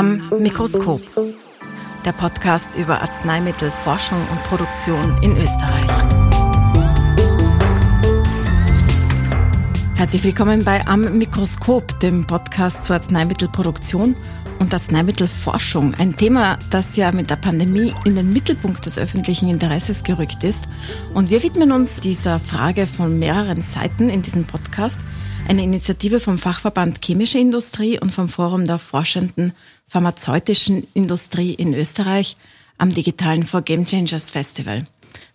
Am Mikroskop. Der Podcast über Arzneimittelforschung und Produktion in Österreich. Herzlich willkommen bei Am Mikroskop, dem Podcast zur Arzneimittelproduktion und Arzneimittelforschung. Ein Thema, das ja mit der Pandemie in den Mittelpunkt des öffentlichen Interesses gerückt ist. Und wir widmen uns dieser Frage von mehreren Seiten in diesem Podcast – eine Initiative vom Fachverband Chemische Industrie und vom Forum der forschenden pharmazeutischen Industrie in Österreich am digitalen For Game Changers Festival.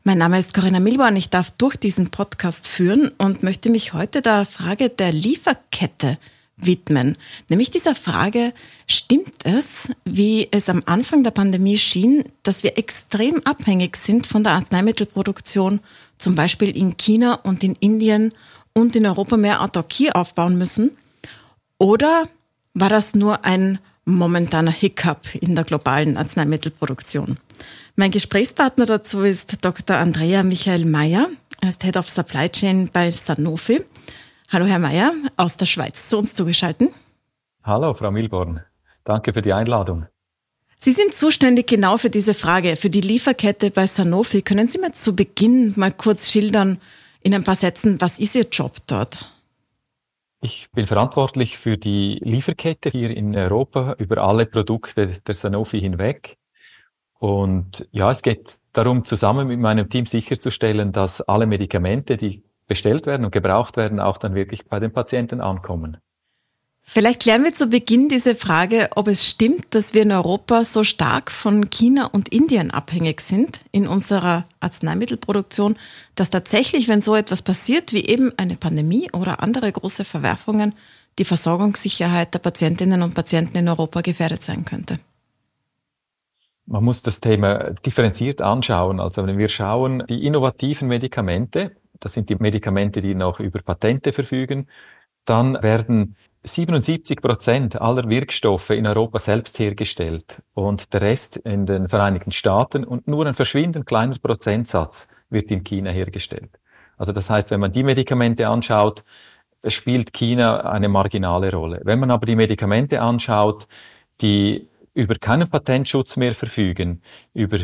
Mein Name ist Corinna Milborn. Ich darf durch diesen Podcast führen und möchte mich heute der Frage der Lieferkette widmen. Nämlich dieser Frage, stimmt es, wie es am Anfang der Pandemie schien, dass wir extrem abhängig sind von der Arzneimittelproduktion, zum Beispiel in China und in Indien und in Europa mehr Autarkie aufbauen müssen? Oder war das nur ein momentaner Hiccup in der globalen Arzneimittelproduktion? Mein Gesprächspartner dazu ist Dr. Andrea Michael Mayer. Er ist Head of Supply Chain bei Sanofi. Hallo, Herr Mayer, aus der Schweiz zu uns zugeschaltet. Hallo, Frau Milborn. Danke für die Einladung. Sie sind zuständig genau für diese Frage, für die Lieferkette bei Sanofi. Können Sie mir zu Beginn mal kurz schildern, in ein paar Sätzen, was ist Ihr Job dort? Ich bin verantwortlich für die Lieferkette hier in Europa über alle Produkte der Sanofi hinweg. Und ja, es geht darum, zusammen mit meinem Team sicherzustellen, dass alle Medikamente, die bestellt werden und gebraucht werden, auch dann wirklich bei den Patienten ankommen. Vielleicht klären wir zu Beginn diese Frage, ob es stimmt, dass wir in Europa so stark von China und Indien abhängig sind in unserer Arzneimittelproduktion, dass tatsächlich, wenn so etwas passiert wie eben eine Pandemie oder andere große Verwerfungen, die Versorgungssicherheit der Patientinnen und Patienten in Europa gefährdet sein könnte. Man muss das Thema differenziert anschauen. Also wenn wir schauen, die innovativen Medikamente, das sind die Medikamente, die noch über Patente verfügen, dann werden 77 Prozent aller Wirkstoffe in Europa selbst hergestellt und der Rest in den Vereinigten Staaten und nur ein verschwindend kleiner Prozentsatz wird in China hergestellt. Also das heißt, wenn man die Medikamente anschaut, spielt China eine marginale Rolle. Wenn man aber die Medikamente anschaut, die über keinen Patentschutz mehr verfügen, über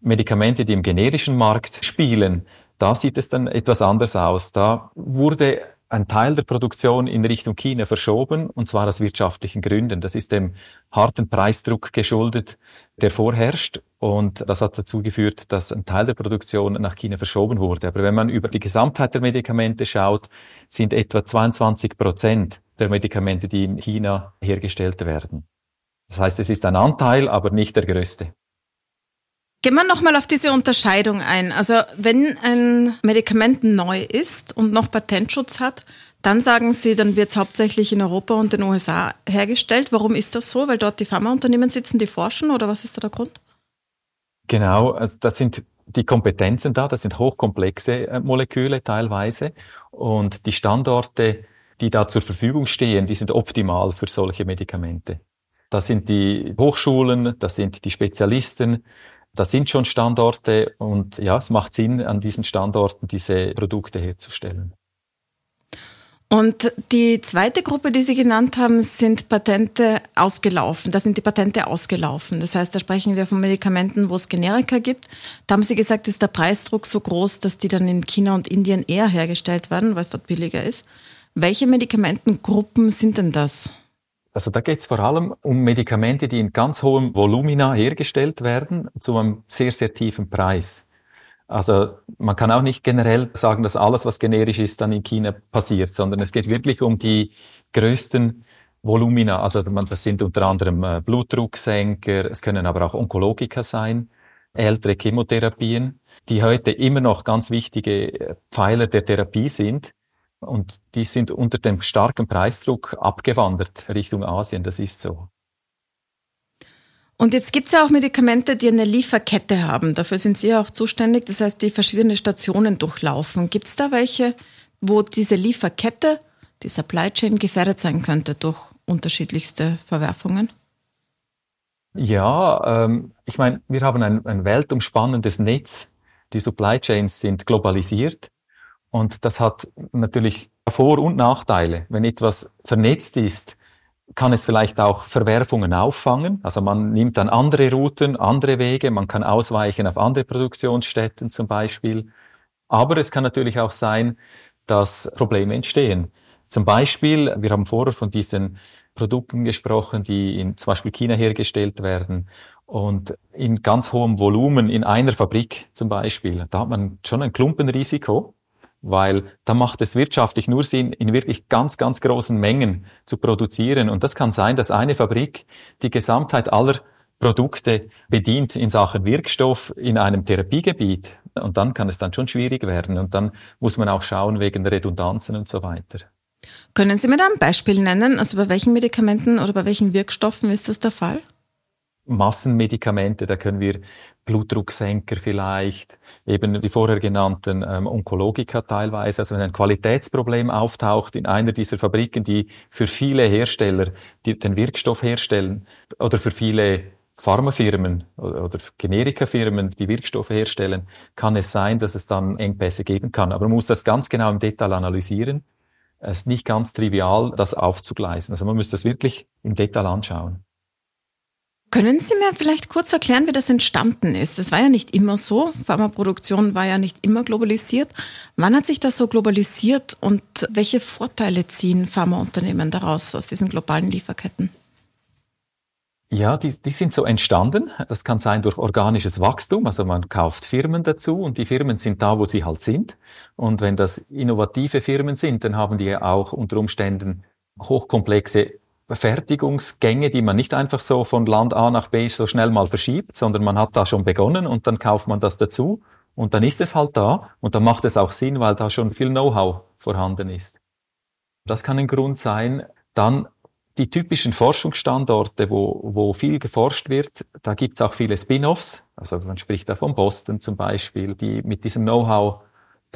Medikamente, die im generischen Markt spielen, da sieht es dann etwas anders aus. Da wurde ein Teil der Produktion in Richtung China verschoben, und zwar aus wirtschaftlichen Gründen. Das ist dem harten Preisdruck geschuldet, der vorherrscht. Und das hat dazu geführt, dass ein Teil der Produktion nach China verschoben wurde. Aber wenn man über die Gesamtheit der Medikamente schaut, sind etwa 22 Prozent der Medikamente, die in China hergestellt werden. Das heißt, es ist ein Anteil, aber nicht der größte. Gehen wir nochmal auf diese Unterscheidung ein. Also wenn ein Medikament neu ist und noch Patentschutz hat, dann sagen Sie, dann wird es hauptsächlich in Europa und den USA hergestellt. Warum ist das so? Weil dort die Pharmaunternehmen sitzen, die forschen oder was ist da der Grund? Genau, also das sind die Kompetenzen da, das sind hochkomplexe äh, Moleküle teilweise und die Standorte, die da zur Verfügung stehen, die sind optimal für solche Medikamente. Das sind die Hochschulen, das sind die Spezialisten, das sind schon Standorte und ja, es macht Sinn, an diesen Standorten diese Produkte herzustellen. Und die zweite Gruppe, die Sie genannt haben, sind Patente ausgelaufen. Da sind die Patente ausgelaufen. Das heißt, da sprechen wir von Medikamenten, wo es Generika gibt. Da haben Sie gesagt, ist der Preisdruck so groß, dass die dann in China und Indien eher hergestellt werden, weil es dort billiger ist. Welche Medikamentengruppen sind denn das? Also da geht es vor allem um Medikamente, die in ganz hohem Volumina hergestellt werden, zu einem sehr, sehr tiefen Preis. Also man kann auch nicht generell sagen, dass alles, was generisch ist, dann in China passiert, sondern es geht wirklich um die größten Volumina. Also das sind unter anderem äh, Blutdrucksenker, es können aber auch Onkologika sein, ältere Chemotherapien, die heute immer noch ganz wichtige äh, Pfeiler der Therapie sind und die sind unter dem starken Preisdruck abgewandert Richtung Asien. Das ist so. Und jetzt gibt es ja auch Medikamente, die eine Lieferkette haben. Dafür sind Sie ja auch zuständig. Das heißt, die verschiedene Stationen durchlaufen. Gibt es da welche, wo diese Lieferkette, die Supply Chain gefährdet sein könnte durch unterschiedlichste Verwerfungen? Ja, ähm, ich meine, wir haben ein, ein weltumspannendes Netz. Die Supply Chains sind globalisiert. Und das hat natürlich Vor- und Nachteile. Wenn etwas vernetzt ist, kann es vielleicht auch Verwerfungen auffangen. Also man nimmt dann andere Routen, andere Wege, man kann ausweichen auf andere Produktionsstätten zum Beispiel. Aber es kann natürlich auch sein, dass Probleme entstehen. Zum Beispiel, wir haben vorher von diesen Produkten gesprochen, die in zum Beispiel China hergestellt werden und in ganz hohem Volumen in einer Fabrik zum Beispiel. Da hat man schon ein Klumpenrisiko, weil da macht es wirtschaftlich nur Sinn, in wirklich ganz, ganz großen Mengen zu produzieren. Und das kann sein, dass eine Fabrik die Gesamtheit aller Produkte bedient in Sachen Wirkstoff in einem Therapiegebiet. Und dann kann es dann schon schwierig werden. Und dann muss man auch schauen wegen Redundanzen und so weiter. Können Sie mir da ein Beispiel nennen? Also bei welchen Medikamenten oder bei welchen Wirkstoffen ist das der Fall? Massenmedikamente, da können wir Blutdrucksenker vielleicht, eben die vorher genannten ähm, Onkologika teilweise. Also wenn ein Qualitätsproblem auftaucht in einer dieser Fabriken, die für viele Hersteller die den Wirkstoff herstellen oder für viele Pharmafirmen oder Generikafirmen, die Wirkstoffe herstellen, kann es sein, dass es dann Engpässe geben kann. Aber man muss das ganz genau im Detail analysieren. Es ist nicht ganz trivial, das aufzugleisen. Also man muss das wirklich im Detail anschauen. Können Sie mir vielleicht kurz erklären, wie das entstanden ist? Das war ja nicht immer so. Pharmaproduktion war ja nicht immer globalisiert. Wann hat sich das so globalisiert und welche Vorteile ziehen Pharmaunternehmen daraus aus diesen globalen Lieferketten? Ja, die, die sind so entstanden. Das kann sein durch organisches Wachstum. Also man kauft Firmen dazu und die Firmen sind da, wo sie halt sind. Und wenn das innovative Firmen sind, dann haben die auch unter Umständen hochkomplexe Fertigungsgänge, die man nicht einfach so von Land A nach B so schnell mal verschiebt, sondern man hat da schon begonnen und dann kauft man das dazu und dann ist es halt da und dann macht es auch Sinn, weil da schon viel Know-how vorhanden ist. Das kann ein Grund sein. Dann die typischen Forschungsstandorte, wo, wo viel geforscht wird, da gibt's auch viele Spin-offs. Also man spricht da von Boston zum Beispiel, die mit diesem Know-how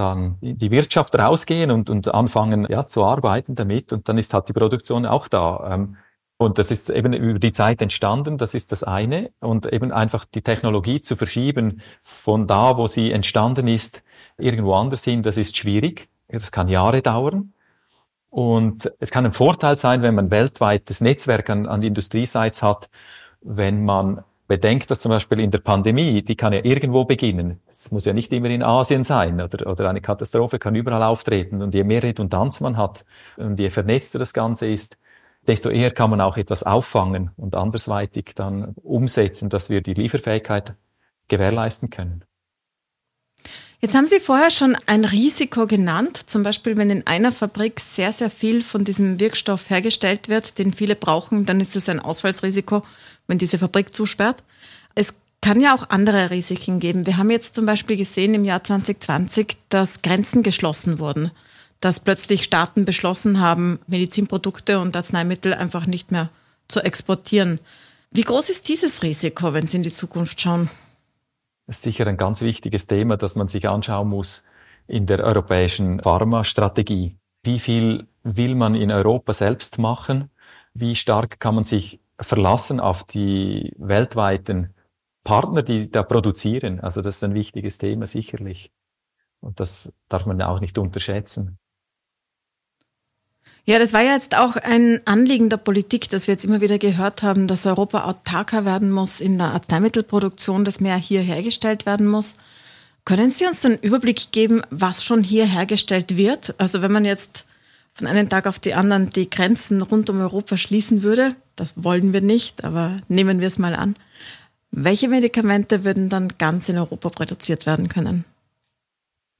dann in die Wirtschaft rausgehen und, und anfangen ja, zu arbeiten damit. Und dann ist halt die Produktion auch da. Ähm, und das ist eben über die Zeit entstanden, das ist das eine. Und eben einfach die Technologie zu verschieben von da, wo sie entstanden ist, irgendwo anders hin, das ist schwierig. Das kann Jahre dauern. Und es kann ein Vorteil sein, wenn man weltweites Netzwerk an, an Industriesites hat, wenn man bedenkt, dass zum Beispiel in der Pandemie, die kann ja irgendwo beginnen. Es muss ja nicht immer in Asien sein oder, oder eine Katastrophe kann überall auftreten. Und je mehr Redundanz man hat und je vernetzter das Ganze ist, desto eher kann man auch etwas auffangen und andersweitig dann umsetzen, dass wir die Lieferfähigkeit gewährleisten können. Jetzt haben Sie vorher schon ein Risiko genannt, zum Beispiel wenn in einer Fabrik sehr, sehr viel von diesem Wirkstoff hergestellt wird, den viele brauchen, dann ist es ein Ausfallsrisiko, wenn diese Fabrik zusperrt. Es kann ja auch andere Risiken geben. Wir haben jetzt zum Beispiel gesehen im Jahr 2020, dass Grenzen geschlossen wurden, dass plötzlich Staaten beschlossen haben, Medizinprodukte und Arzneimittel einfach nicht mehr zu exportieren. Wie groß ist dieses Risiko, wenn Sie in die Zukunft schauen? Ist sicher ein ganz wichtiges Thema, das man sich anschauen muss in der europäischen Pharmastrategie. Wie viel will man in Europa selbst machen? Wie stark kann man sich verlassen auf die weltweiten Partner, die da produzieren? Also das ist ein wichtiges Thema sicherlich. Und das darf man auch nicht unterschätzen. Ja, das war ja jetzt auch ein Anliegen der Politik, dass wir jetzt immer wieder gehört haben, dass Europa autarker werden muss in der Arzneimittelproduktion, dass mehr hier hergestellt werden muss. Können Sie uns einen Überblick geben, was schon hier hergestellt wird? Also wenn man jetzt von einem Tag auf die anderen die Grenzen rund um Europa schließen würde, das wollen wir nicht, aber nehmen wir es mal an. Welche Medikamente würden dann ganz in Europa produziert werden können?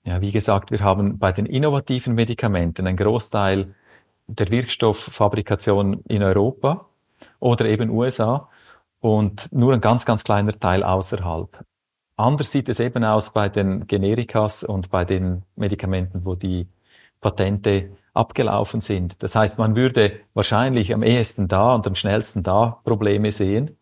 Ja, wie gesagt, wir haben bei den innovativen Medikamenten einen Großteil der Wirkstofffabrikation in Europa oder eben USA und nur ein ganz, ganz kleiner Teil außerhalb. Anders sieht es eben aus bei den Generikas und bei den Medikamenten, wo die Patente abgelaufen sind. Das heißt, man würde wahrscheinlich am ehesten da und am schnellsten da Probleme sehen.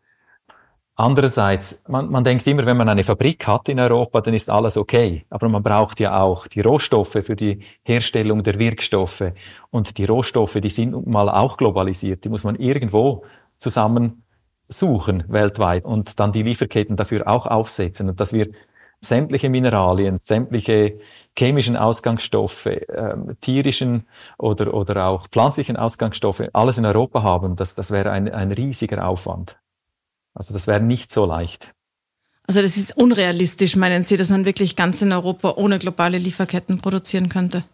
Andererseits, man, man denkt immer, wenn man eine Fabrik hat in Europa, dann ist alles okay. Aber man braucht ja auch die Rohstoffe für die Herstellung der Wirkstoffe. Und die Rohstoffe, die sind mal auch globalisiert. Die muss man irgendwo zusammen suchen weltweit und dann die Lieferketten dafür auch aufsetzen. Und dass wir sämtliche Mineralien, sämtliche chemischen Ausgangsstoffe, ähm, tierischen oder, oder auch pflanzlichen Ausgangsstoffe, alles in Europa haben, das, das wäre ein, ein riesiger Aufwand. Also das wäre nicht so leicht. Also das ist unrealistisch, meinen Sie, dass man wirklich ganz in Europa ohne globale Lieferketten produzieren könnte?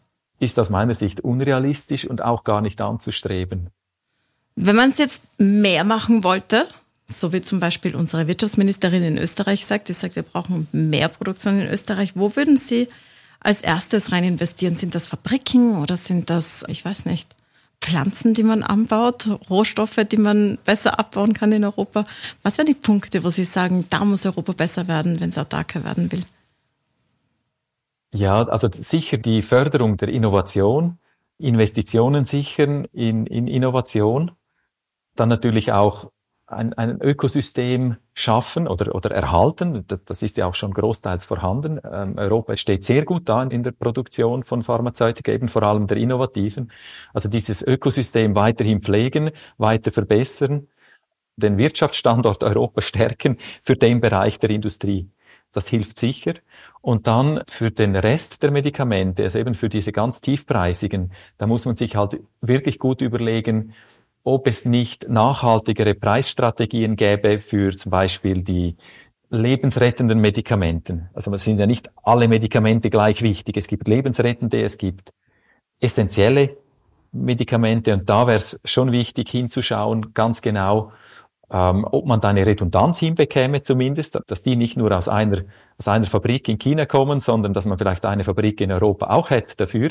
Ist aus meiner Sicht unrealistisch und auch gar nicht anzustreben. Wenn man es jetzt mehr machen wollte, so wie zum Beispiel unsere Wirtschaftsministerin in Österreich sagt, die sagt, wir brauchen mehr Produktion in Österreich. Wo würden Sie als erstes rein investieren? Sind das Fabriken oder sind das, ich weiß nicht, Pflanzen, die man anbaut, Rohstoffe, die man besser abbauen kann in Europa? Was wären die Punkte, wo Sie sagen, da muss Europa besser werden, wenn es autarker werden will? Ja, also sicher die Förderung der Innovation, Investitionen sichern in, in Innovation, dann natürlich auch ein, ein Ökosystem schaffen oder, oder erhalten. Das, das ist ja auch schon großteils vorhanden. Ähm, Europa steht sehr gut da in der Produktion von Pharmazeutika, eben vor allem der innovativen. Also dieses Ökosystem weiterhin pflegen, weiter verbessern, den Wirtschaftsstandort Europa stärken für den Bereich der Industrie. Das hilft sicher. Und dann für den Rest der Medikamente, also eben für diese ganz tiefpreisigen, da muss man sich halt wirklich gut überlegen, ob es nicht nachhaltigere Preisstrategien gäbe für zum Beispiel die lebensrettenden Medikamenten. Also es sind ja nicht alle Medikamente gleich wichtig. Es gibt lebensrettende, es gibt essentielle Medikamente und da wäre es schon wichtig hinzuschauen, ganz genau, ähm, ob man da eine Redundanz hinbekäme zumindest, dass die nicht nur aus einer, aus einer Fabrik in China kommen, sondern dass man vielleicht eine Fabrik in Europa auch hätte dafür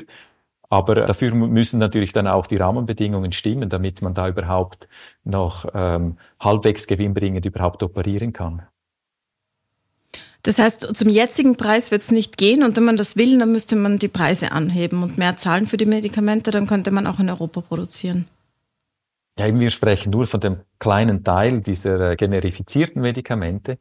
aber dafür müssen natürlich dann auch die Rahmenbedingungen stimmen, damit man da überhaupt noch ähm, halbwegs gewinnbringend überhaupt operieren kann. Das heißt, zum jetzigen Preis wird es nicht gehen und wenn man das will, dann müsste man die Preise anheben und mehr zahlen für die Medikamente, dann könnte man auch in Europa produzieren. Ja, eben wir sprechen nur von dem kleinen Teil dieser äh, generifizierten Medikamente.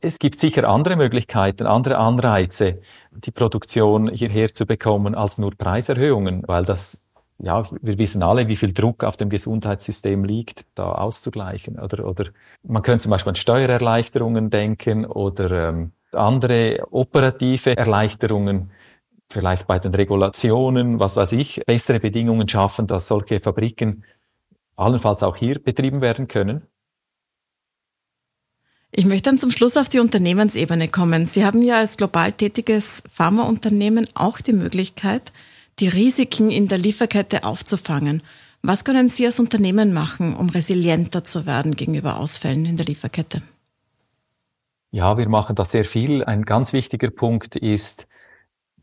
Es gibt sicher andere Möglichkeiten, andere Anreize, die Produktion hierher zu bekommen, als nur Preiserhöhungen, weil das, ja, wir wissen alle, wie viel Druck auf dem Gesundheitssystem liegt, da auszugleichen. Oder, oder man könnte zum Beispiel an Steuererleichterungen denken oder ähm, andere operative Erleichterungen, vielleicht bei den Regulationen, was weiß ich, bessere Bedingungen schaffen, dass solche Fabriken allenfalls auch hier betrieben werden können. Ich möchte dann zum Schluss auf die Unternehmensebene kommen. Sie haben ja als global tätiges Pharmaunternehmen auch die Möglichkeit, die Risiken in der Lieferkette aufzufangen. Was können Sie als Unternehmen machen, um resilienter zu werden gegenüber Ausfällen in der Lieferkette? Ja, wir machen da sehr viel. Ein ganz wichtiger Punkt ist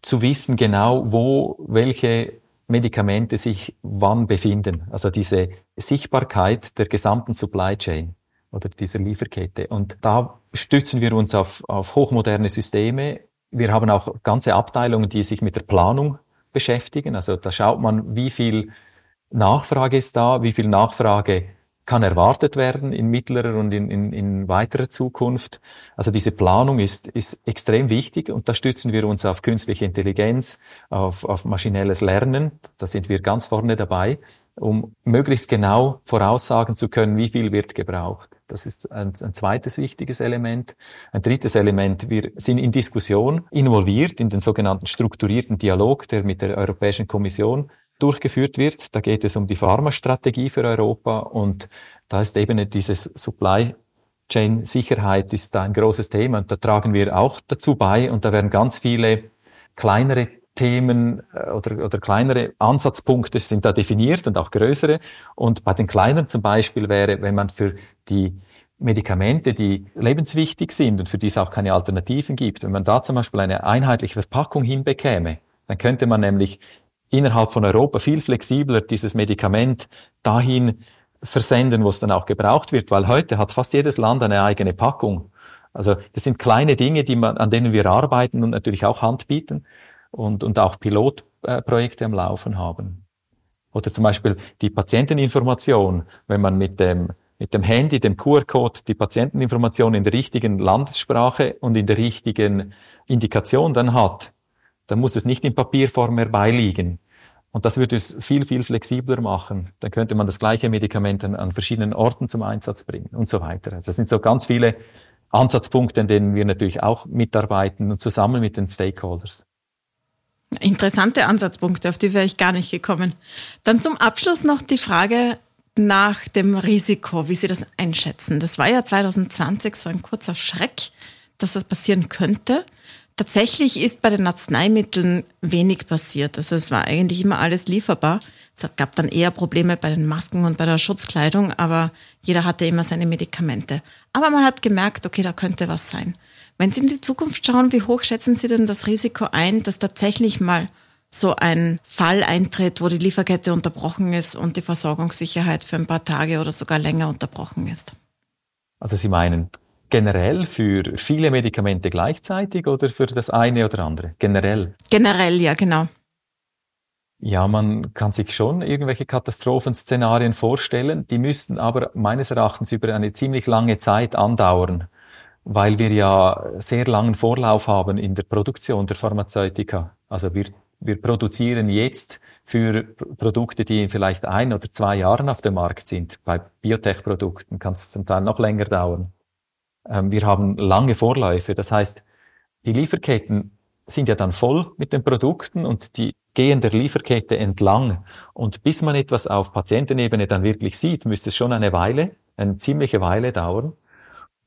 zu wissen genau, wo welche Medikamente sich wann befinden. Also diese Sichtbarkeit der gesamten Supply Chain oder dieser Lieferkette. Und da stützen wir uns auf, auf hochmoderne Systeme. Wir haben auch ganze Abteilungen, die sich mit der Planung beschäftigen. Also da schaut man, wie viel Nachfrage ist da, wie viel Nachfrage kann erwartet werden in mittlerer und in, in, in weiterer Zukunft. Also diese Planung ist, ist extrem wichtig und da stützen wir uns auf künstliche Intelligenz, auf, auf maschinelles Lernen. Da sind wir ganz vorne dabei, um möglichst genau voraussagen zu können, wie viel wird gebraucht. Das ist ein, ein, zweites wichtiges Element. Ein drittes Element, wir sind in Diskussion involviert in den sogenannten strukturierten Dialog, der mit der Europäischen Kommission durchgeführt wird. Da geht es um die Pharmastrategie für Europa und da ist eben dieses Supply Chain Sicherheit ist da ein großes Thema und da tragen wir auch dazu bei und da werden ganz viele kleinere Themen äh, oder, oder kleinere Ansatzpunkte sind da definiert und auch größere. Und bei den kleinen zum Beispiel wäre, wenn man für die Medikamente, die lebenswichtig sind und für die es auch keine Alternativen gibt, wenn man da zum Beispiel eine einheitliche Verpackung hinbekäme, dann könnte man nämlich innerhalb von Europa viel flexibler dieses Medikament dahin versenden, wo es dann auch gebraucht wird, weil heute hat fast jedes Land eine eigene Packung. Also das sind kleine Dinge, die man, an denen wir arbeiten und natürlich auch Hand bieten und, und auch Pilotprojekte am Laufen haben. Oder zum Beispiel die Patienteninformation, wenn man mit dem, mit dem Handy, dem QR-Code, die Patienteninformation in der richtigen Landessprache und in der richtigen Indikation dann hat, dann muss es nicht in Papierform mehr beiliegen. Und das würde es viel, viel flexibler machen. Dann könnte man das gleiche Medikament an, an verschiedenen Orten zum Einsatz bringen und so weiter. Also das sind so ganz viele Ansatzpunkte, an denen wir natürlich auch mitarbeiten und zusammen mit den Stakeholders. Interessante Ansatzpunkte, auf die wäre ich gar nicht gekommen. Dann zum Abschluss noch die Frage nach dem Risiko, wie Sie das einschätzen. Das war ja 2020 so ein kurzer Schreck, dass das passieren könnte. Tatsächlich ist bei den Arzneimitteln wenig passiert. Also es war eigentlich immer alles lieferbar. Es gab dann eher Probleme bei den Masken und bei der Schutzkleidung, aber jeder hatte immer seine Medikamente. Aber man hat gemerkt, okay, da könnte was sein. Wenn Sie in die Zukunft schauen, wie hoch schätzen Sie denn das Risiko ein, dass tatsächlich mal so ein Fall eintritt, wo die Lieferkette unterbrochen ist und die Versorgungssicherheit für ein paar Tage oder sogar länger unterbrochen ist? Also Sie meinen generell für viele Medikamente gleichzeitig oder für das eine oder andere? Generell? Generell, ja, genau. Ja, man kann sich schon irgendwelche Katastrophenszenarien vorstellen. Die müssten aber meines Erachtens über eine ziemlich lange Zeit andauern, weil wir ja sehr langen Vorlauf haben in der Produktion der Pharmazeutika. Also wir, wir produzieren jetzt für Produkte, die in vielleicht ein oder zwei Jahren auf dem Markt sind. Bei Biotech-Produkten kann es zum Teil noch länger dauern. Ähm, wir haben lange Vorläufe. Das heißt, die Lieferketten sind ja dann voll mit den Produkten und die gehen der Lieferkette entlang. Und bis man etwas auf Patientenebene dann wirklich sieht, müsste es schon eine Weile, eine ziemliche Weile dauern.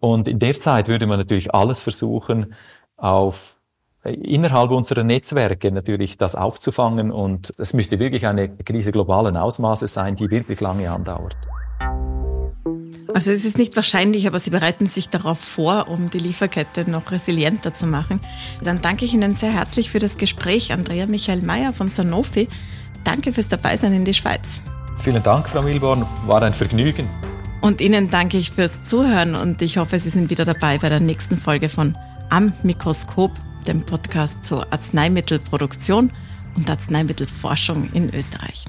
Und in der Zeit würde man natürlich alles versuchen, auf innerhalb unserer Netzwerke natürlich das aufzufangen und es müsste wirklich eine Krise globalen Ausmaßes sein, die wirklich lange andauert. Also es ist nicht wahrscheinlich, aber Sie bereiten sich darauf vor, um die Lieferkette noch resilienter zu machen. Dann danke ich Ihnen sehr herzlich für das Gespräch, Andrea Michael Mayer von Sanofi. Danke fürs Dabeisein in die Schweiz. Vielen Dank, Frau Milborn. War ein Vergnügen. Und Ihnen danke ich fürs Zuhören und ich hoffe, Sie sind wieder dabei bei der nächsten Folge von Am Mikroskop, dem Podcast zur Arzneimittelproduktion und Arzneimittelforschung in Österreich.